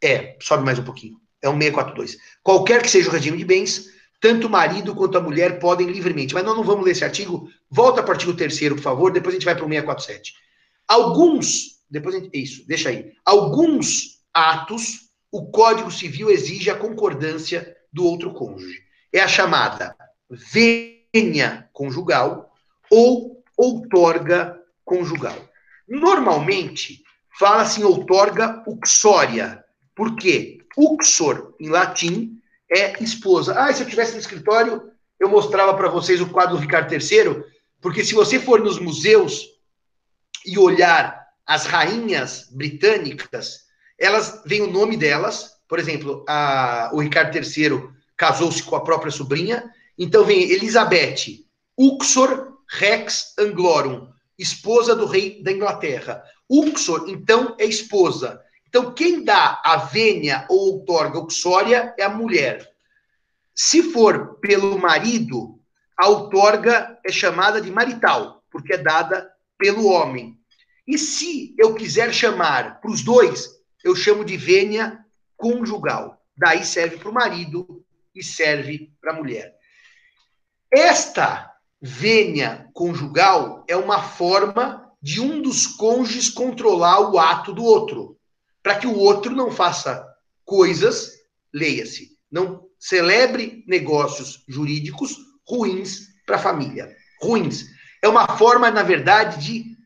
É, sobe mais um pouquinho. É o 642. Qualquer que seja o regime de bens, tanto o marido quanto a mulher podem livremente. Mas nós não vamos ler esse artigo. Volta para o artigo 3 por favor, depois a gente vai para o 647. Alguns, depois gente, isso, deixa aí. Alguns atos, o Código Civil exige a concordância do outro cônjuge. É a chamada vênia conjugal ou outorga conjugal. Normalmente, fala-se em outorga uxória. Por quê? Uxor, em latim, é esposa. Ah, se eu tivesse no escritório, eu mostrava para vocês o quadro do Ricardo III, porque se você for nos museus e olhar as rainhas britânicas, elas veem o nome delas, por exemplo, a, o Ricardo III casou-se com a própria sobrinha, então vem Elizabeth, Uxor Rex Anglorum, esposa do rei da Inglaterra. Uxor, então, é esposa. Então, quem dá a vênia ou outorga uxória é a mulher. Se for pelo marido, a outorga é chamada de marital, porque é dada pelo homem. E se eu quiser chamar para os dois, eu chamo de vênia conjugal. Daí serve para o marido e serve para a mulher. Esta vênia conjugal é uma forma de um dos cônjuges controlar o ato do outro, para que o outro não faça coisas, leia-se, não celebre negócios jurídicos ruins para a família. Ruins. É uma forma, na verdade, de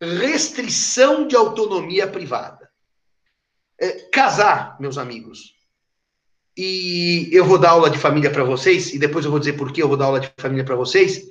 restrição de autonomia privada. É, casar, meus amigos, e eu vou dar aula de família para vocês, e depois eu vou dizer por que eu vou dar aula de família para vocês.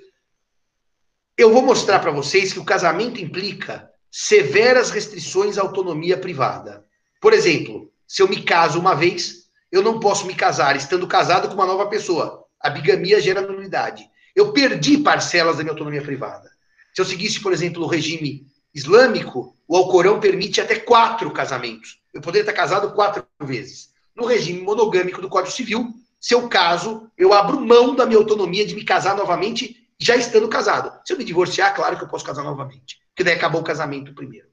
Eu vou mostrar para vocês que o casamento implica severas restrições à autonomia privada. Por exemplo, se eu me caso uma vez, eu não posso me casar estando casado com uma nova pessoa. A bigamia gera nulidade. Eu perdi parcelas da minha autonomia privada. Se eu seguisse, por exemplo, o regime islâmico, o Alcorão permite até quatro casamentos. Eu poderia estar casado quatro vezes. No regime monogâmico do Código Civil, se eu caso, eu abro mão da minha autonomia de me casar novamente, já estando casado. Se eu me divorciar, claro que eu posso casar novamente, porque daí acabou o casamento primeiro.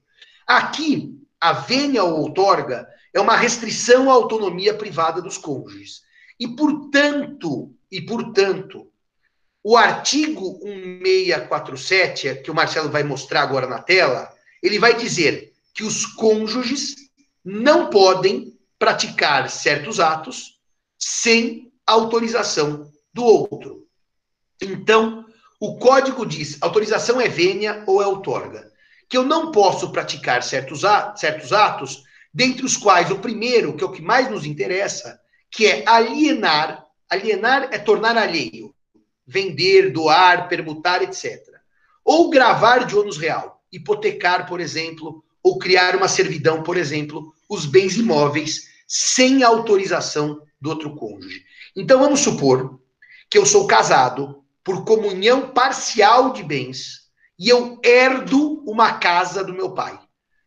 Aqui, a vênia ou outorga é uma restrição à autonomia privada dos cônjuges. E, portanto, e portanto, o artigo 1647, que o Marcelo vai mostrar agora na tela, ele vai dizer que os cônjuges não podem praticar certos atos sem autorização do outro. Então, o código diz: autorização é vênia ou é outorga. Que eu não posso praticar certos, certos atos, dentre os quais o primeiro, que é o que mais nos interessa, que é alienar. Alienar é tornar alheio vender, doar, permutar, etc. Ou gravar de ônus real, hipotecar, por exemplo, ou criar uma servidão, por exemplo, os bens imóveis sem autorização do outro cônjuge. Então vamos supor que eu sou casado por comunhão parcial de bens e eu herdo uma casa do meu pai.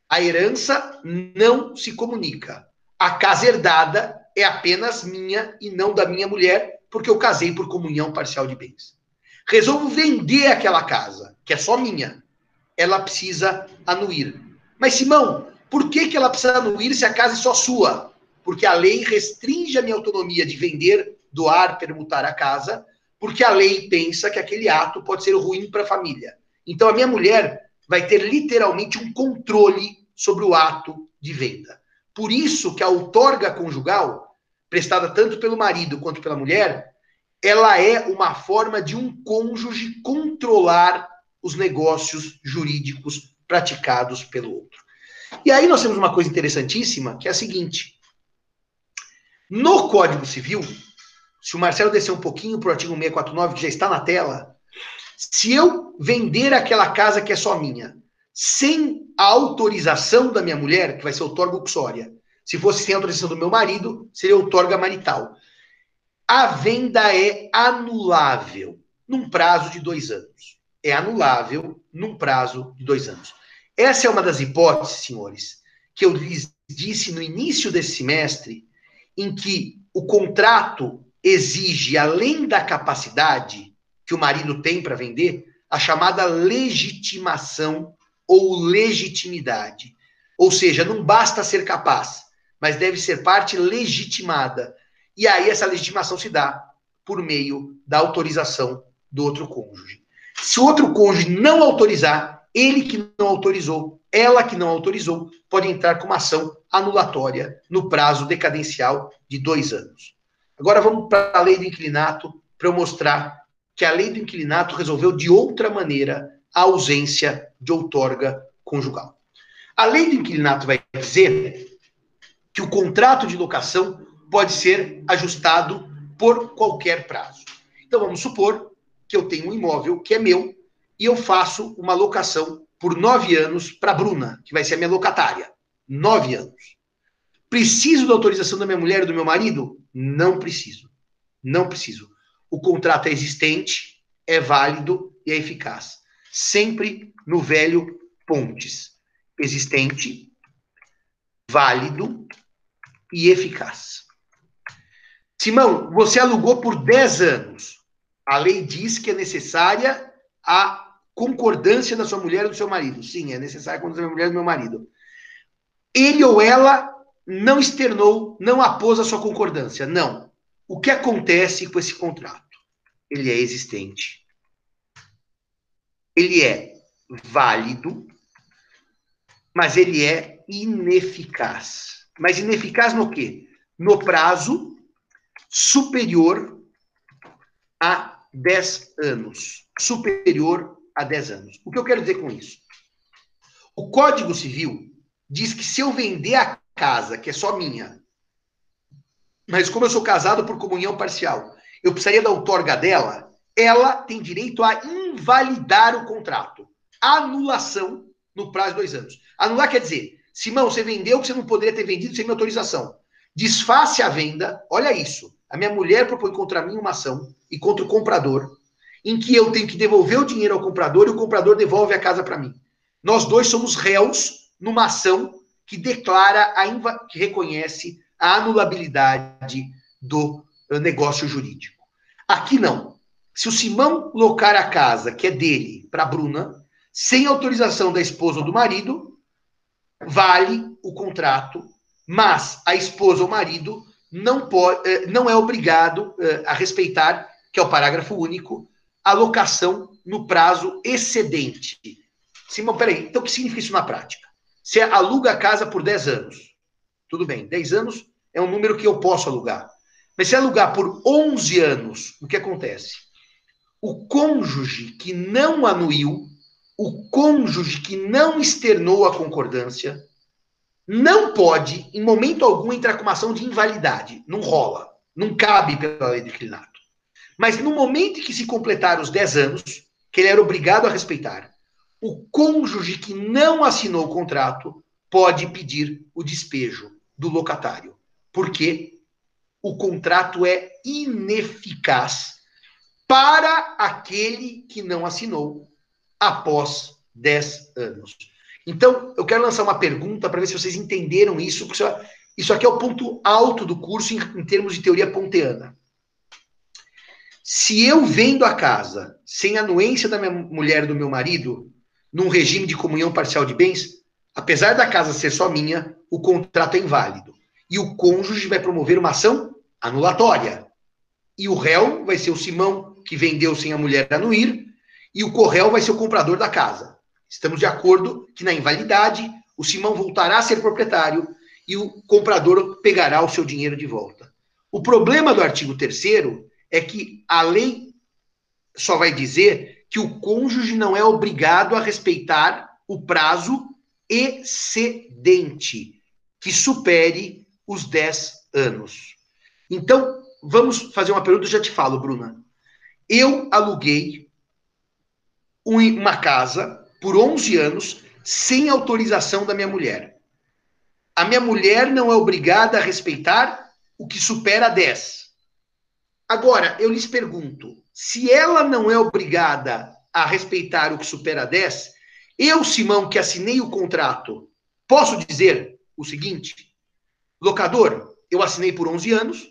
A herança não se comunica. A casa herdada é apenas minha e não da minha mulher, porque eu casei por comunhão parcial de bens. Resolvo vender aquela casa, que é só minha. Ela precisa anuir. Mas, Simão, por que, que ela precisa anuir se a casa é só sua? Porque a lei restringe a minha autonomia de vender, doar, permutar a casa, porque a lei pensa que aquele ato pode ser ruim para a família. Então, a minha mulher vai ter literalmente um controle sobre o ato de venda. Por isso que a outorga conjugal prestada tanto pelo marido quanto pela mulher, ela é uma forma de um cônjuge controlar os negócios jurídicos praticados pelo outro. E aí nós temos uma coisa interessantíssima, que é a seguinte: no Código Civil, se o Marcelo descer um pouquinho para o artigo 649, que já está na tela, se eu vender aquela casa que é só minha, sem a autorização da minha mulher, que vai ser o torgo uxória, se fosse sem autorização do meu marido, seria outorga marital. A venda é anulável num prazo de dois anos. É anulável num prazo de dois anos. Essa é uma das hipóteses, senhores, que eu lhes disse no início desse semestre, em que o contrato exige, além da capacidade que o marido tem para vender, a chamada legitimação ou legitimidade. Ou seja, não basta ser capaz, mas deve ser parte legitimada. E aí essa legitimação se dá por meio da autorização do outro cônjuge. Se o outro cônjuge não autorizar, ele que não autorizou, ela que não autorizou, pode entrar com uma ação anulatória no prazo decadencial de dois anos. Agora vamos para a lei do inquilinato para eu mostrar que a lei do inquilinato resolveu de outra maneira a ausência de outorga conjugal. A lei do inquilinato vai dizer que o contrato de locação pode ser ajustado por qualquer prazo. Então vamos supor que eu tenho um imóvel que é meu e eu faço uma locação por nove anos para Bruna, que vai ser a minha locatária. Nove anos. Preciso da autorização da minha mulher e do meu marido? Não preciso. Não preciso. O contrato é existente, é válido e é eficaz. Sempre no velho Pontes. Existente, válido e eficaz. Simão, você alugou por 10 anos. A lei diz que é necessária a concordância da sua mulher ou do seu marido. Sim, é necessária a concordância da minha mulher e do meu marido. Ele ou ela não externou, não apôs a sua concordância. Não. O que acontece com esse contrato? Ele é existente. Ele é válido, mas ele é ineficaz. Mas ineficaz no quê? No prazo superior a 10 anos. Superior a 10 anos. O que eu quero dizer com isso? O Código Civil diz que se eu vender a casa, que é só minha, mas como eu sou casado por comunhão parcial, eu precisaria da outorga dela, ela tem direito a invalidar o contrato. Anulação no prazo de dois anos. Anular quer dizer, Simão, você vendeu que você não poderia ter vendido sem minha autorização. Desface a venda, olha isso. A minha mulher propõe contra mim uma ação e contra o comprador, em que eu tenho que devolver o dinheiro ao comprador e o comprador devolve a casa para mim. Nós dois somos réus numa ação que declara, a que reconhece a anulabilidade do eh, negócio jurídico. Aqui não. Se o Simão locar a casa, que é dele, para a Bruna, sem autorização da esposa ou do marido, vale o contrato, mas a esposa ou o marido não, pode, eh, não é obrigado eh, a respeitar, que é o parágrafo único, a locação no prazo excedente. Simão, peraí, então o que significa isso na prática? Você aluga a casa por 10 anos. Tudo bem, 10 anos é um número que eu posso alugar. Mas se alugar por 11 anos, o que acontece? O cônjuge que não anuiu, o cônjuge que não externou a concordância, não pode, em momento algum, entrar com uma ação de invalidade. Não rola. Não cabe pela lei de declinato. Mas no momento em que se completar os 10 anos, que ele era obrigado a respeitar, o cônjuge que não assinou o contrato pode pedir o despejo do locatário. Porque o contrato é ineficaz para aquele que não assinou após 10 anos. Então, eu quero lançar uma pergunta para ver se vocês entenderam isso, porque isso aqui é o ponto alto do curso em, em termos de teoria ponteana. Se eu vendo a casa sem anuência da minha mulher e do meu marido, num regime de comunhão parcial de bens, apesar da casa ser só minha, o contrato é inválido. E o cônjuge vai promover uma ação anulatória. E o réu vai ser o Simão, que vendeu sem a mulher anuir, e o corréu vai ser o comprador da casa. Estamos de acordo que na invalidade, o Simão voltará a ser proprietário e o comprador pegará o seu dinheiro de volta. O problema do artigo 3 é que a lei só vai dizer que o cônjuge não é obrigado a respeitar o prazo excedente que supere os 10 anos. Então, vamos fazer uma pergunta, já te falo, Bruna. Eu aluguei uma casa por 11 anos sem autorização da minha mulher. A minha mulher não é obrigada a respeitar o que supera 10. Agora, eu lhes pergunto: se ela não é obrigada a respeitar o que supera 10, eu, Simão, que assinei o contrato, posso dizer o seguinte: locador, eu assinei por 11 anos,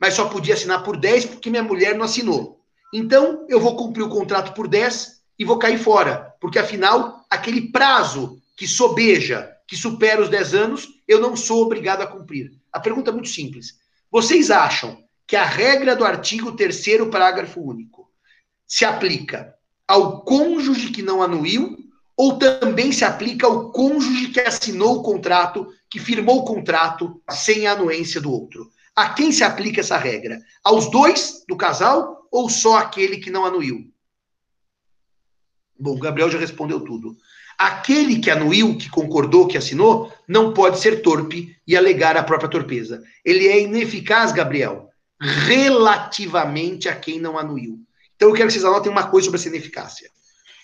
mas só podia assinar por 10 porque minha mulher não assinou. Então, eu vou cumprir o contrato por 10 e vou cair fora, porque afinal, aquele prazo que sobeja, que supera os 10 anos, eu não sou obrigado a cumprir. A pergunta é muito simples. Vocês acham que a regra do artigo 3 parágrafo único se aplica ao cônjuge que não anuiu ou também se aplica ao cônjuge que assinou o contrato, que firmou o contrato sem a anuência do outro. A quem se aplica essa regra? Aos dois do casal ou só aquele que não anuiu? Bom, o Gabriel já respondeu tudo. Aquele que anuiu, que concordou, que assinou, não pode ser torpe e alegar a própria torpeza. Ele é ineficaz, Gabriel, relativamente a quem não anuiu. Então eu quero que vocês anotem uma coisa sobre essa ineficácia.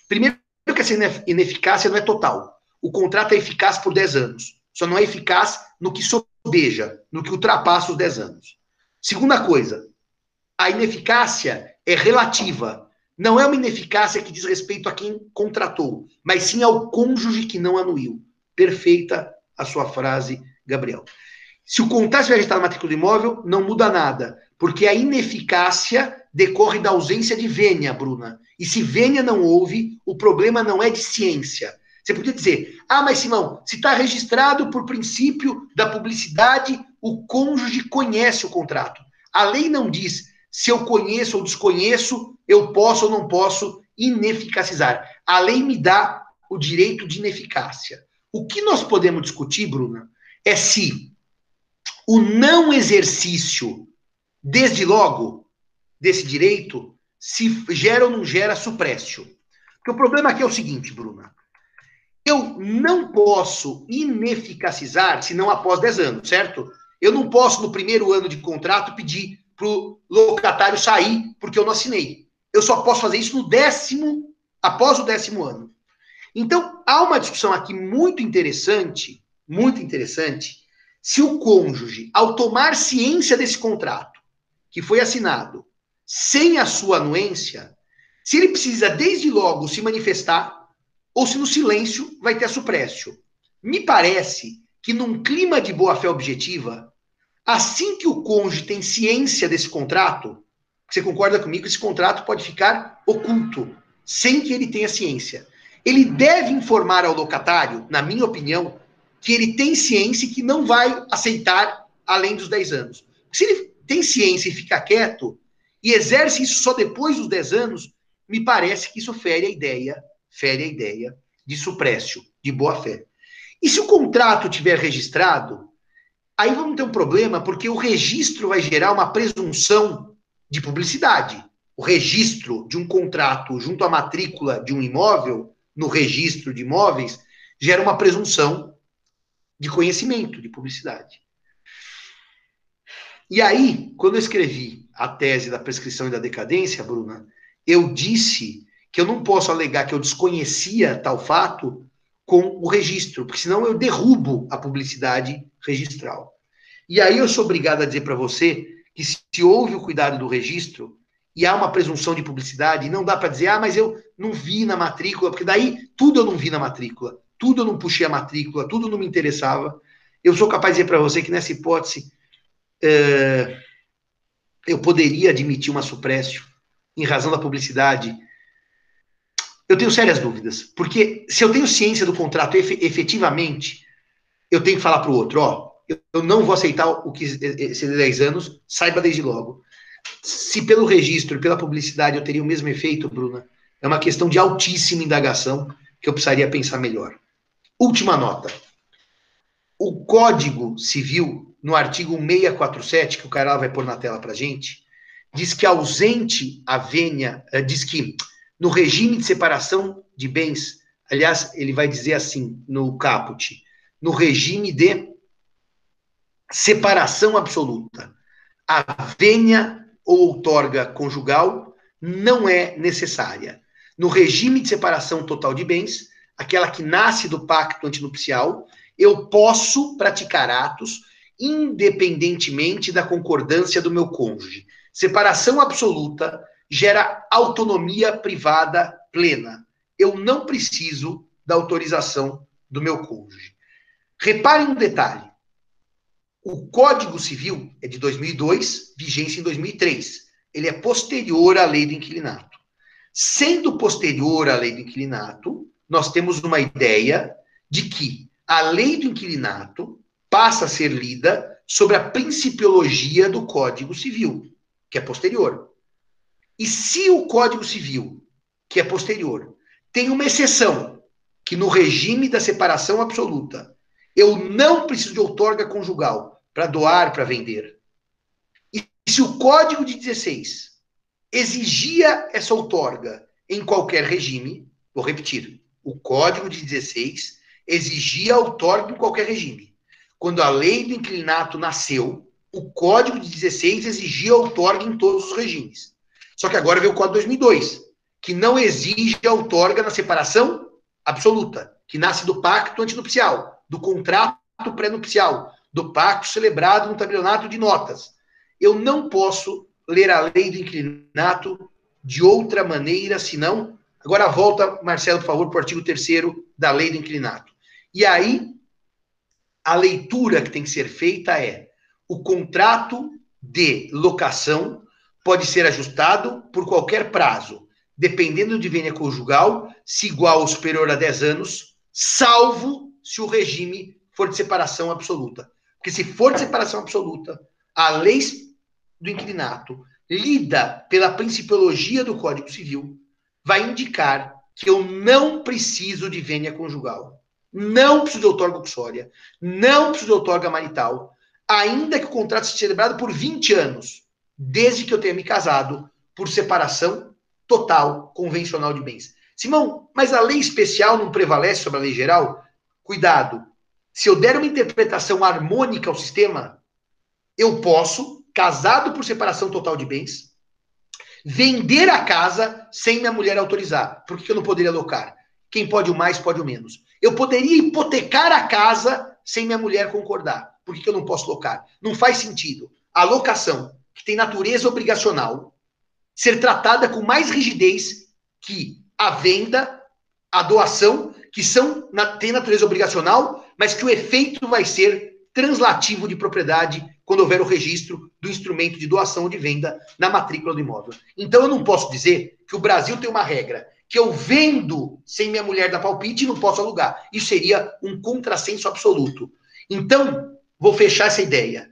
Primeiro, que essa ineficácia não é total. O contrato é eficaz por 10 anos. Só não é eficaz no que sobeja, no que ultrapassa os 10 anos. Segunda coisa, a ineficácia é relativa. Não é uma ineficácia que diz respeito a quem contratou, mas sim ao cônjuge que não anuiu. Perfeita a sua frase Gabriel. Se o contrato estiver registrado na matrícula do imóvel, não muda nada, porque a ineficácia decorre da ausência de vênia, Bruna. E se vênia não houve, o problema não é de ciência. Você podia dizer, ah, mas Simão, se está registrado por princípio da publicidade, o cônjuge conhece o contrato. A lei não diz se eu conheço ou desconheço, eu posso ou não posso ineficacizar. A lei me dá o direito de ineficácia. O que nós podemos discutir, Bruna, é se o não exercício, desde logo, desse direito, se gera ou não gera suprécio. Porque o problema aqui é o seguinte, Bruna. Eu não posso ineficacizar se não após 10 anos, certo? Eu não posso, no primeiro ano de contrato, pedir para o locatário sair porque eu não assinei. Eu só posso fazer isso no décimo, após o décimo ano. Então, há uma discussão aqui muito interessante, muito interessante, se o cônjuge, ao tomar ciência desse contrato, que foi assinado, sem a sua anuência, se ele precisa desde logo se manifestar, ou se no silêncio vai ter a. Me parece que num clima de boa-fé objetiva, assim que o cônjuge tem ciência desse contrato, você concorda comigo? Esse contrato pode ficar oculto, sem que ele tenha ciência. Ele deve informar ao locatário, na minha opinião, que ele tem ciência e que não vai aceitar além dos 10 anos. Se ele tem ciência e fica quieto e exerce isso só depois dos 10 anos, me parece que isso fere a ideia, fere a ideia de suprécio, de boa fé. E se o contrato tiver registrado, aí vamos ter um problema, porque o registro vai gerar uma presunção de publicidade. O registro de um contrato junto à matrícula de um imóvel, no registro de imóveis, gera uma presunção de conhecimento, de publicidade. E aí, quando eu escrevi a tese da prescrição e da decadência, Bruna, eu disse que eu não posso alegar que eu desconhecia tal fato com o registro, porque senão eu derrubo a publicidade registral. E aí eu sou obrigado a dizer para você que se houve o cuidado do registro e há uma presunção de publicidade, não dá para dizer, ah, mas eu não vi na matrícula, porque daí tudo eu não vi na matrícula, tudo eu não puxei a matrícula, tudo não me interessava. Eu sou capaz de dizer para você que nessa hipótese é, eu poderia admitir uma suprécio em razão da publicidade. Eu tenho sérias dúvidas, porque se eu tenho ciência do contrato efetivamente, eu tenho que falar para o outro, ó, eu não vou aceitar o que esse 10 anos, saiba desde logo. Se pelo registro, pela publicidade, eu teria o mesmo efeito, Bruna, é uma questão de altíssima indagação que eu precisaria pensar melhor. Última nota. O Código Civil, no artigo 647, que o cara vai pôr na tela para gente, diz que ausente a vênia, eh, diz que no regime de separação de bens, aliás, ele vai dizer assim no caput, no regime de separação absoluta. A vênia ou outorga conjugal não é necessária. No regime de separação total de bens, aquela que nasce do pacto antinupcial, eu posso praticar atos independentemente da concordância do meu cônjuge. Separação absoluta gera autonomia privada plena. Eu não preciso da autorização do meu cônjuge. Reparem um detalhe. O Código Civil é de 2002, vigência em 2003. Ele é posterior à lei do inquilinato. Sendo posterior à lei do inquilinato, nós temos uma ideia de que a lei do inquilinato passa a ser lida sobre a principiologia do Código Civil, que é posterior. E se o Código Civil, que é posterior, tem uma exceção, que no regime da separação absoluta, eu não preciso de outorga conjugal, para doar, para vender. E se o Código de 16 exigia essa outorga em qualquer regime, vou repetir, o Código de 16 exigia outorga em qualquer regime. Quando a lei do inclinato nasceu, o Código de 16 exigia outorga em todos os regimes. Só que agora veio o Código 2002, que não exige a outorga na separação absoluta, que nasce do pacto antinupcial, do contrato pré-nupcial, do pacto celebrado no tabelionato de notas. Eu não posso ler a lei do inclinato de outra maneira, senão. Agora volta, Marcelo, por favor, para o artigo 3 da lei do inclinato. E aí, a leitura que tem que ser feita é: o contrato de locação pode ser ajustado por qualquer prazo, dependendo de vênia conjugal, se igual ou superior a 10 anos, salvo se o regime for de separação absoluta. Porque se for de separação absoluta, a lei do inquilinato, lida pela principiologia do Código Civil, vai indicar que eu não preciso de vênia conjugal, não preciso de outorga uxória, não preciso de outorga marital, ainda que o contrato seja celebrado por 20 anos, desde que eu tenha me casado por separação total, convencional de bens. Simão, mas a lei especial não prevalece sobre a lei geral? Cuidado. Se eu der uma interpretação harmônica ao sistema, eu posso, casado por separação total de bens, vender a casa sem minha mulher autorizar. Por que eu não poderia alocar? Quem pode o mais, pode o menos. Eu poderia hipotecar a casa sem minha mulher concordar. Por que eu não posso locar? Não faz sentido. A locação, que tem natureza obrigacional, ser tratada com mais rigidez que a venda, a doação, que são têm natureza obrigacional, mas que o efeito vai ser translativo de propriedade quando houver o registro do instrumento de doação ou de venda na matrícula do imóvel. Então eu não posso dizer que o Brasil tem uma regra que eu vendo sem minha mulher dar palpite e não posso alugar. Isso seria um contrassenso absoluto. Então, vou fechar essa ideia.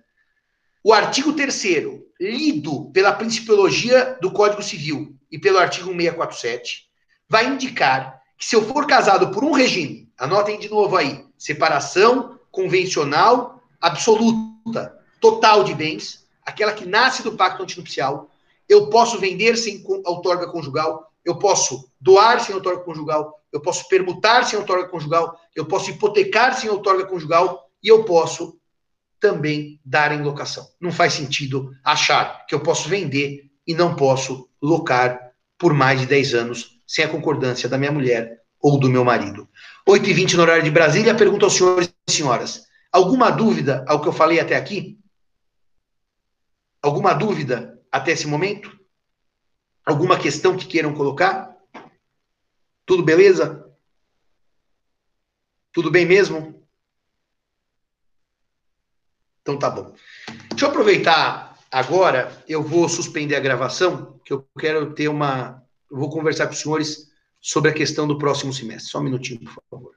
O artigo 3 lido pela principiologia do Código Civil e pelo artigo 647, vai indicar que se eu for casado por um regime, anotem de novo aí, separação convencional absoluta, total de bens, aquela que nasce do pacto antinupcial, eu posso vender sem outorga conjugal, eu posso doar sem outorga conjugal, eu posso permutar sem outorga conjugal, eu posso hipotecar sem outorga conjugal e eu posso também dar em locação. Não faz sentido achar que eu posso vender e não posso locar por mais de 10 anos sem a concordância da minha mulher ou do meu marido. 8h20 no horário de Brasília, pergunto aos senhores e senhoras. Alguma dúvida ao que eu falei até aqui? Alguma dúvida até esse momento? Alguma questão que queiram colocar? Tudo beleza? Tudo bem mesmo? Então tá bom. Deixa eu aproveitar agora, eu vou suspender a gravação, que eu quero ter uma. Eu vou conversar com os senhores sobre a questão do próximo semestre. Só um minutinho, por favor.